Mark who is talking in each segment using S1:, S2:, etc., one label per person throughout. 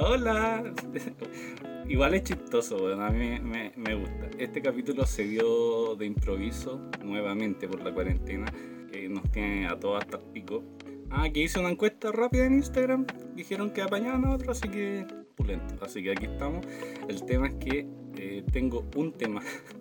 S1: hola. Igual es chistoso, weón, a mí me, gusta. Este capítulo se dio de improviso nuevamente por la cuarentena, que nos tiene a todos hasta pico. Ah, que hice una encuesta rápida en Instagram, dijeron que apañaban a otro, así que pulento. Así que aquí estamos. El tema es que eh, tengo un tema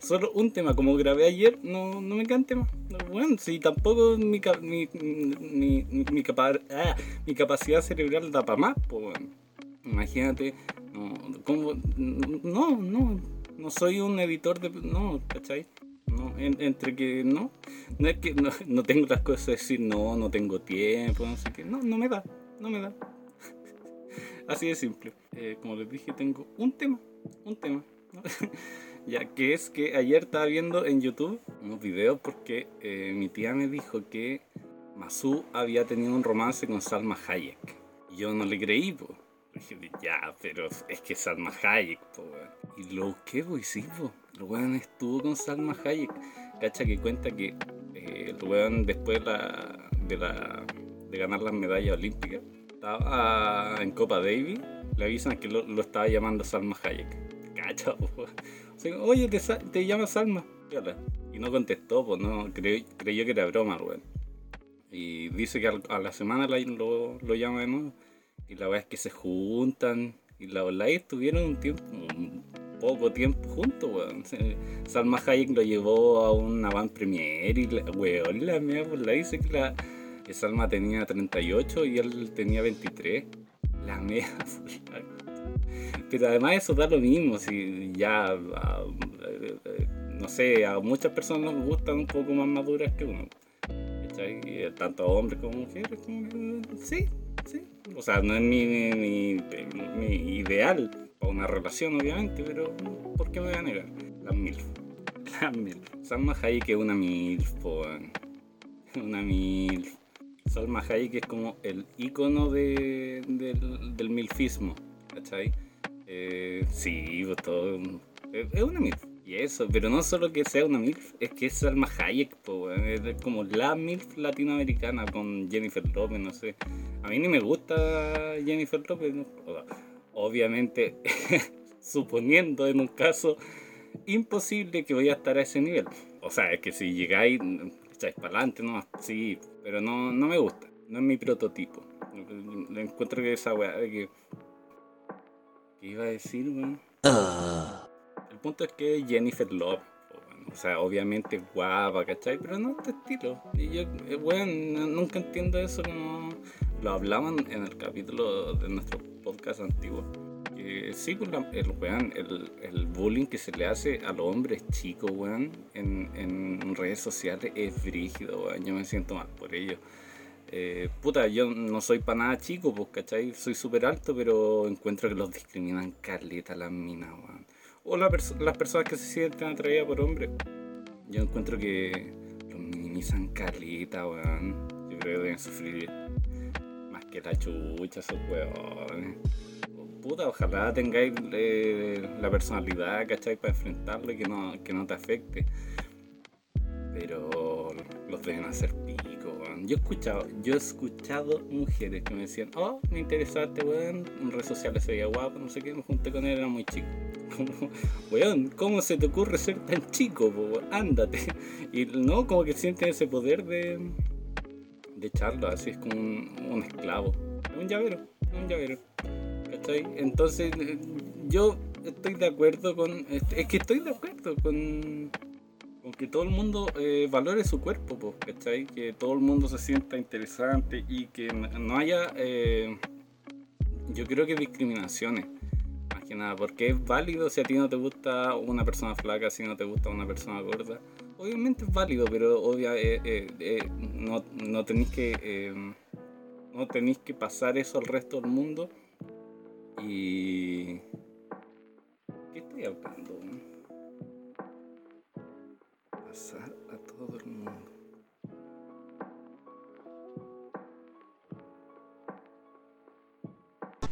S1: solo un tema, como grabé ayer, no, no me quedan temas. Bueno, si tampoco mi, mi, mi, mi, ah, mi capacidad cerebral da para más, pues bueno. Imagínate, no, no, no, no soy un editor de. No, ¿cachai? No, entre que no, no es que no, tengo las cosas de decir, no, no tengo tiempo, no sé qué, no, no me da, no me da. Así de simple. Eh, como les dije, tengo un tema, un tema. Ya que es que ayer estaba viendo en YouTube unos videos porque eh, mi tía me dijo que Masu había tenido un romance con Salma Hayek. Y yo no le creí, pues. Dije, ya, pero es que Salma Hayek, po, Y lo busqué, pues, sí, po. El weón estuvo con Salma Hayek. Cacha que cuenta que eh, el weón después de, la, de ganar las medallas olímpicas, estaba en Copa Davis, le avisan que lo, lo estaba llamando Salma Hayek. Oye, te, te llamas Salma. Y no contestó, pues no, creyó, que era broma, weón. Y dice que a la semana lo, lo llama de nuevo. Y la verdad es que se juntan. Y la verdad estuvieron un tiempo, un poco tiempo juntos, weón. Salma Hayek lo llevó a una van premier y, la, weón, la mía, pues la dice que, la, Salma tenía 38 y él tenía 23. La mía, Pero además eso da lo mismo, si ya, eh, no sé, a muchas personas les gustan un poco más maduras que uno. Eh, tanto hombres como mujeres, sí, sí. O sea, no es mi, mi, mi, ideal para una relación, obviamente, pero ¿por qué me voy a negar? Las MILF. Las MILF. Salma Hayek es una MILF, una MILF. Salma Hayek es como el icono de, del, del milfismo, ¿cachai? Eh, sí, pues todo. Es una MILF. Y eso, pero no solo que sea una MILF, es que es Salma Hayek, es como la MILF latinoamericana con Jennifer Lopez, no sé. A mí ni me gusta Jennifer Lopez, obviamente, suponiendo en un caso imposible que voy a estar a ese nivel. O sea, es que si llegáis, echáis para adelante, no, sí, pero no, no me gusta, no es mi prototipo. Encuentro que esa weá de que ¿Qué iba a decir, weón? Ah. El punto es que Jennifer Love, o sea, obviamente guapa, ¿cachai? Pero no este estilo. Y yo, eh, weón, nunca entiendo eso como lo hablaban en el capítulo de nuestro podcast antiguo. Que sí, pues el, weón, el, el, bullying que se le hace a los hombres chicos, weón, en, en redes sociales es brígido, weón. Yo me siento mal por ello. Eh, puta, yo no soy para nada chico, pues, ¿cachai? Soy súper alto, pero encuentro que los discriminan caleta las minas, weón. O las personas que se sienten atraídas por hombres. Yo encuentro que los minimizan caleta, weón. Yo creo que deben sufrir más que la chucha esos weones. Puta, ojalá tengáis eh, la personalidad, ¿cachai? Para enfrentarlo y que no, que no te afecte. Pero los deben hacer yo he escuchado, yo he escuchado mujeres que me decían, oh, me interesaste, weón, en redes sociales se veía guapo, no sé qué, me junté con él, era muy chico. weón, ¿cómo se te ocurre ser tan chico, Ándate. Y no, como que sienten ese poder de, de echarlo, así es como un, esclavo, un llavero, un llavero. ¿Cachai? Entonces, yo estoy de acuerdo con, es que estoy de acuerdo con con que todo el mundo eh, valore su cuerpo, pues, ¿cachai? Que todo el mundo se sienta interesante y que no haya, eh, yo creo que discriminaciones, más que nada, porque es válido si a ti no te gusta una persona flaca, si no te gusta una persona gorda. Obviamente es válido, pero obvia, eh, no, no tenéis que no que pasar eso al resto del mundo y ¿qué estoy hablando?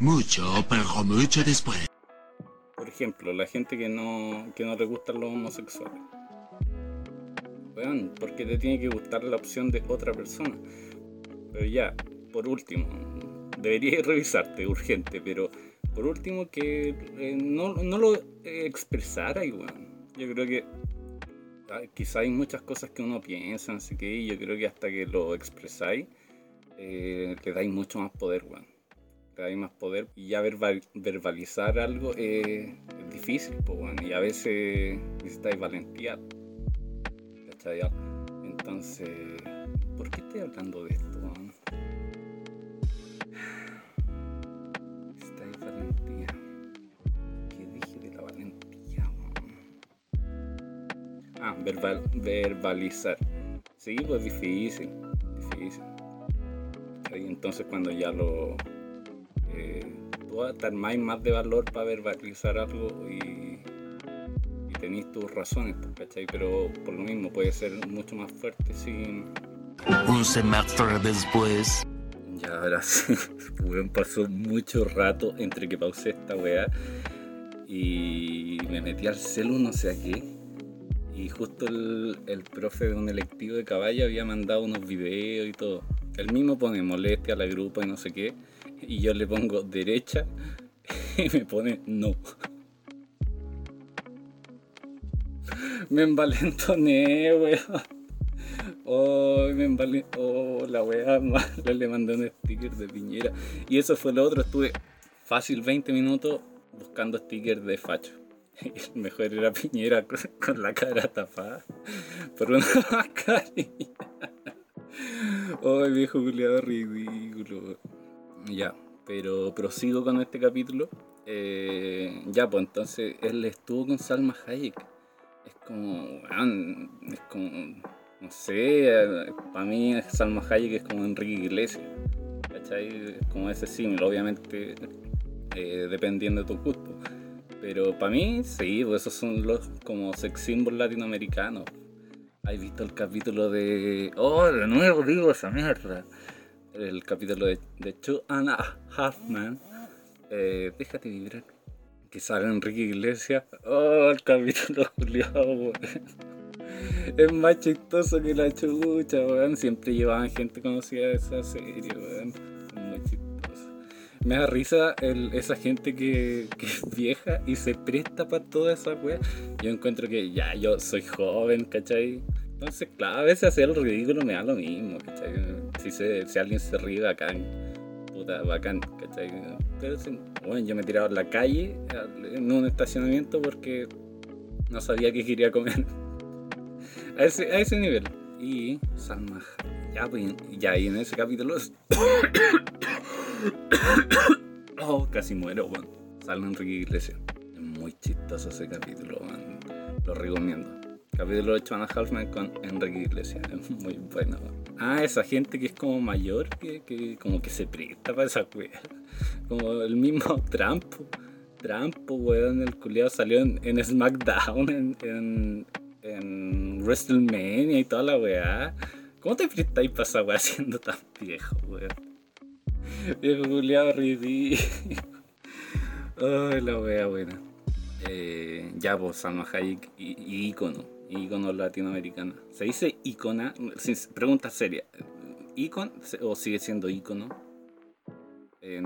S1: Mucho, pero mucho después. Por ejemplo, la gente que no, que no le gustan los homosexuales. Vean, porque te tiene que gustar la opción de otra persona. Pero ya, por último, deberías revisarte, urgente, pero por último que eh, no, no, lo expresara bueno, yo creo que ah, quizá hay muchas cosas que uno piensa, así que yo creo que hasta que lo expresáis, eh, le dais mucho más poder, bueno. Dais más poder y ya verbalizar algo es difícil, pues bueno, y a veces necesitáis valentía. Entonces, ¿por qué estoy hablando de esto? verbalizar. Sí, pues difícil, difícil. Entonces cuando ya lo... Eh, tú estar más, más de valor para verbalizar algo y, y tenéis tus razones, pues, ¿cachai? Pero por lo mismo puede ser mucho más fuerte sin...
S2: Un semestre después.
S1: Ya ahora sí, pasó mucho rato entre que pausé esta weá y me metí al celu no sé a qué y justo el, el, profe de un electivo de caballo había mandado unos videos y todo. Él mismo pone molestia a la grupa y no sé qué. Y yo le pongo derecha y me pone no. me envalentoné, weón. Oh, me envalentoné. Oh, la weá mala. Le mandé un sticker de piñera. Y eso fue lo otro. Estuve fácil 20 minutos buscando stickers de facho. El mejor era Piñera con, la cara tapada por una mascarilla. Oh, viejo culiado ridículo. Ya, pero prosigo con este capítulo. Eh, ya, pues entonces él estuvo con Salma Hayek. Es como, es como, no sé, para mí Salma Hayek es como Enrique Iglesias. ¿Cachai? Como ese símil, obviamente eh, dependiendo de tu gusto. Pero para mí, sí, pues esos son los como sex symbols latinoamericanos. ¿Has visto el capítulo de. Oh, de nuevo digo esa mierda. El capítulo de, de Two and a Half Man. Eh, déjate vibrar. Que sale Enrique Iglesias. Oh, el capítulo Juliado, Es más chistoso que la chucha, weón. Siempre llevaban gente conocida de esa serie, weón me da risa esa gente que, es vieja y se presta para toda esa wea. Yo encuentro que ya, yo soy joven, ¿cachai? Entonces, claro, a veces hacer el ridículo me da lo mismo, ¿cachai? Si, si alguien se ríe bacán, puta, bacán, ¿cachai? Pero bueno, yo me he tirado a la calle en un estacionamiento porque no sabía qué quería comer. A ese, a ese nivel. Y Salma, ya, pues, ya, y en ese capítulo oh, casi muero, weón. Sale Enrique Iglesias. Es muy chistoso ese capítulo, weón. Lo recomiendo. Capítulo 8 Anna Halfman con Enrique Iglesias. Es muy bueno. Ah, esa gente que es como mayor, que, que como que se presta para esa wea. Como el mismo Trump. Trump, weón, el culiado salió en, SmackDown, en, en, WrestleMania y toda la weá. ¿Cómo te prestáis para esa weá siendo tan viejo, weón? Viejo culiado ridículo. Ay, la wea buena. Eh, ya, pues, Salma Hayek y, ícono. Ícono latinoamericana. ¿Se dice ícona? Pregunta seria. ¿Icon o sigue siendo ícono? Eh,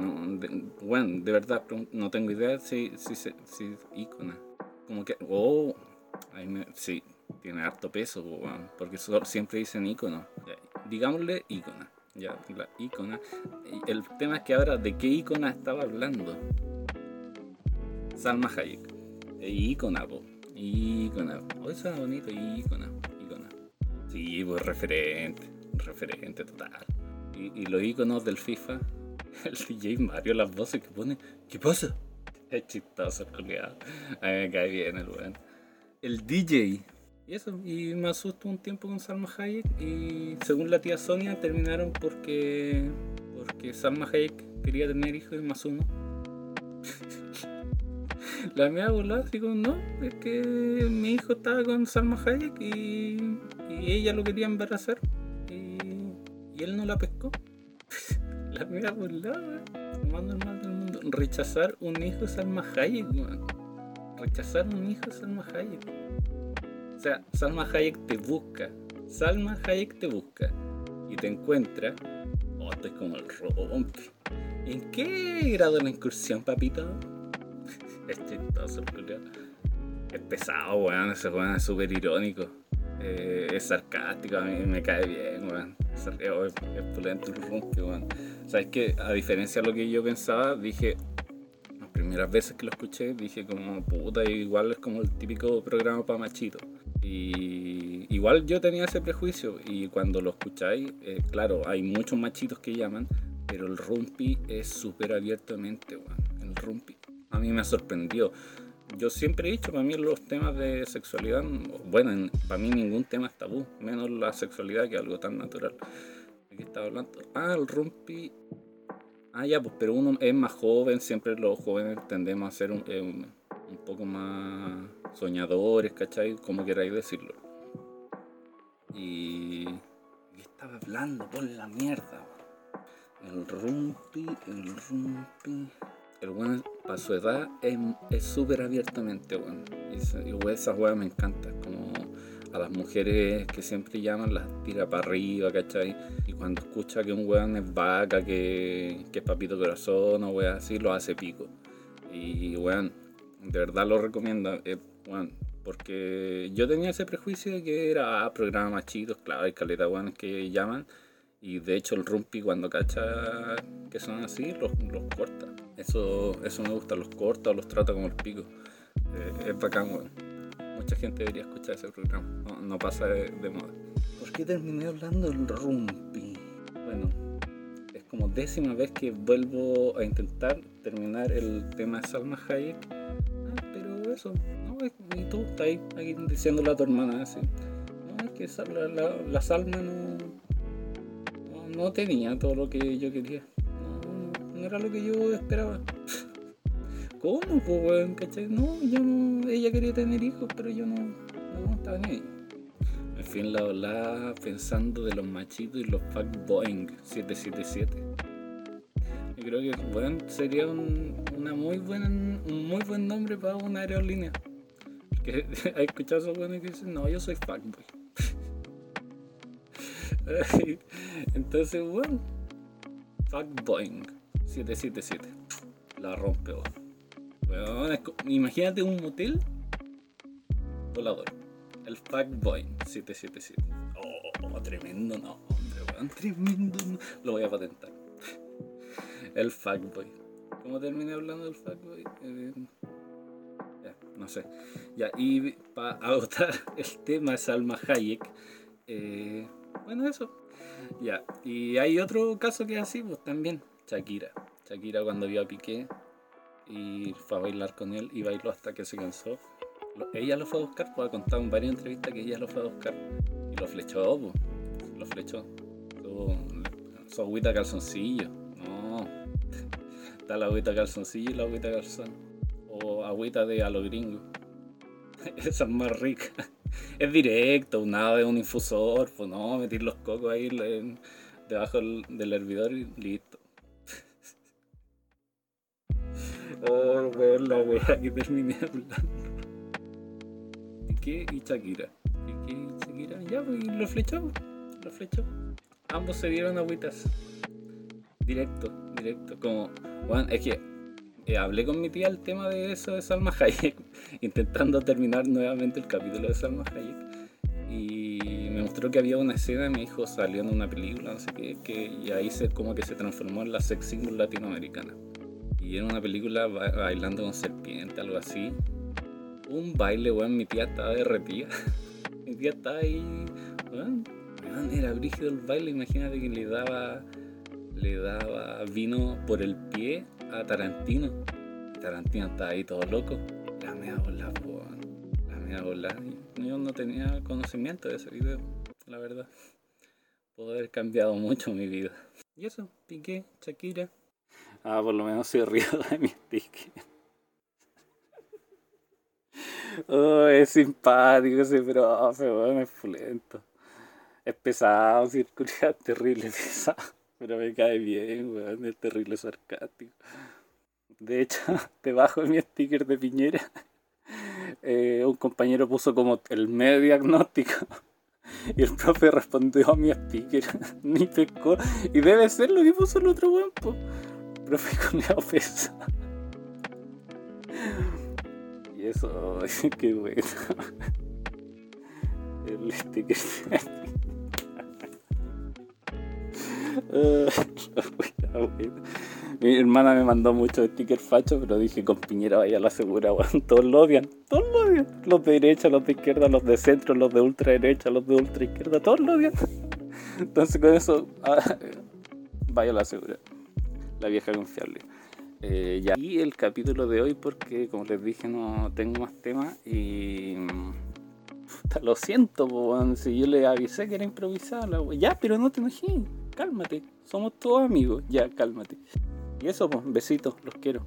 S1: bueno, de verdad no tengo idea si, si, si, si ícona. Como que. Oh, sí, tiene harto peso, porque siempre dicen ícono. Digámosle ícona ya, la. El tema es que ahora, ¿de qué icona estaba hablando? Salma Hayek. E icona, po. Icona. Oh, eso es bonito, icona. Icona. Sí, pues referente. Referente total. Y, los iconos del FIFA. El DJ Mario, las voces que pone. ¿Qué pasa? Es chistoso, culiado. A mí me cae bien el weón. El DJ y eso, y me asustó un tiempo con Salma Hayek y según la tía Sonia terminaron porque porque Salma Hayek quería tener hijos y más uno. La mía voló así como, no, es que mi hijo estaba con Salma Hayek y, y ella lo quería embarazar y, y él no la pescó. la mía voló, lo más normal del mundo. Rechazar un hijo Salma Hayek, Rechazar un hijo Salma Hayek sea, Salma Hayek te busca. Salma Hayek te busca y te encuentra. Oh, esto es como el rompe. ¿En qué grado la incursión, papito? Es culiao. Es pesado, weón. Ese weón es súper irónico. Eh, es sarcástico, a mí me cae bien, weón. Es, es, es pulento el rumpi, weón. ¿Sabes qué? A diferencia de lo que yo pensaba, dije. Las primeras veces que lo escuché, dije como puta, igual es como el típico programa para machito. Y igual yo tenía ese prejuicio. Y cuando lo escucháis, eh, claro, hay muchos machitos que llaman, pero el rumpi es súper abiertamente, weón. El rumpi. A mí me sorprendió. Yo siempre he dicho, para mí los temas de sexualidad, bueno, en- para mí ningún tema es tabú, menos la sexualidad que es algo tan natural. ¿De qué estaba hablando? Ah, el rumpi. Ah, ya, pues, pero uno es más joven, siempre los jóvenes tendemos a ser un, eh, un- poco más soñadores, ¿cachai? Como queráis decirlo. Y... ¿de ¿Qué estaba hablando? Por la mierda. El rumpi, el rumpi... El weón, para su edad, es súper abiertamente, weón. Y y weón, esa weá me encanta. Como a las mujeres que siempre llaman, las tira para arriba, ¿cachai? Y cuando escucha que un weón es vaca, que, que es papito corazón o weón así, lo hace pico. Y weón, de verdad lo recomiendo. eh, weón, porque yo tenía ese prejuicio de que era ah, programa machitos, claro, hay caleta weones que llaman. Y de hecho el rumpi cuando cacha que son así, los, los corta. Eso, eso me gusta, los corta o los trata como el pico. Eh, es bacán, weón. Mucha gente debería escuchar ese programa. No, no pasa de, de moda. ¿Por qué terminé hablando del rumpi? Bueno, es como décima vez que vuelvo a intentar terminar el tema de Salma Hayek. Ah, pero eso, no, es, y tú estás ahí, ahí diciéndole a tu hermana así. No, es que la, la, la Salma no, no, no tenía todo lo que yo quería. Era lo que yo esperaba. ¿Cómo, pues, weón? ¿Cachai? No, yo no, ella quería tener hijos, pero yo no, no estaba ni ahí. En fin, la hablaba pensando de los machitos y los Boeing 777. Yo creo que bueno, sería un, muy buena, un muy buen nombre para una aerolínea. Porque hay escuchado esos buenos que dicen, no, yo soy fuckboy. Entonces, bueno, Fuckboing 777. La rompe, weón. Imagínate un motel volador. El Fuckboing 777. Oh, tremendo nombre, weón. Tremendo. no- Lo voy a patentar. El Fuckboy. ¿Cómo terminé hablando del Fuckboy? Eh, no sé. Ya, y para agotar el tema Salma Hayek. eh, bueno, eso. Ya, y hay otro caso que es así, pues también. Shakira. Shakira cuando vio a Piqué y fue a bailar con él y bailó hasta que se cansó. Lo- ella lo fue a buscar, pues ha contado en varias entrevistas que ella lo fue a buscar y lo flechó, pues. Lo flechó. Su, su agüita calzoncillo. No. Está la agüita calzoncillo y la agüita calzón. O agüita de a los gringos. Esa es más rica. Es directo, nada de un infusor, pues no, meter los cocos ahí debajo del hervidor y listo. Oh, weón, la wea que terminé hablando. Piqué y Shakira. Piqué y Shakira, ya, pues, lo flechó, lo flechó. Ambos se dieron agüitas. Directo, directo. Como, weón, es que eh, hablé con mi tía el tema de eso de Salma Hayek, intentando terminar nuevamente el capítulo de Salma Hayek. Y me mostró que había una escena, me dijo, salió en una película, no sé qué, que, y ahí se, como que se transformó en la sex symbol latinoamericana. Era una película ba- bailando con serpiente, algo así. Un baile, weón, mi tía estaba derretida. mi tía estaba ahí, weón, era brígido el baile, imagínate que le daba, le daba vino por el pie a Tarantino. Tarantino estaba ahí todo loco. La mea bola, weón. La mea bola. Yo no tenía conocimiento de ese video, la verdad. Pudo haber cambiado mucho mi vida. Y eso, Piqué, Shakira. Ah, por lo menos se río de mi sticker. Oh, es simpático ese profe, weón, es fulento. Es pesado, circular, terrible pesado. Pero me cae bien, weón, es terrible sarcástico. De hecho, debajo de mi sticker de Piñera, eh, un compañero puso como el medio diagnóstico. Y el profe respondió a mi sticker, ni pescó. Y debe ser lo que puso el otro weón. Profe con la pesa. Y eso, qué bueno. El sticker. Mi hermana me mandó muchos stickers fachos, pero dije con Piñera vaya a la segura, weón. Todos lo odian, todos lo odian. Los de derecha, los de izquierda, los de centro, los de ultra derecha, los de ultra izquierda, todos lo odian. Entonces con eso, ah, vaya a la segura. La vieja confiable. Eh. Y el capítulo de hoy, porque como les dije, no tengo más temas y. Lo siento, weón. si yo le avisé que era improvisada, ya, pero no te enojes, cálmate, somos todos amigos, ya, cálmate. Y eso, pues, besitos, los quiero.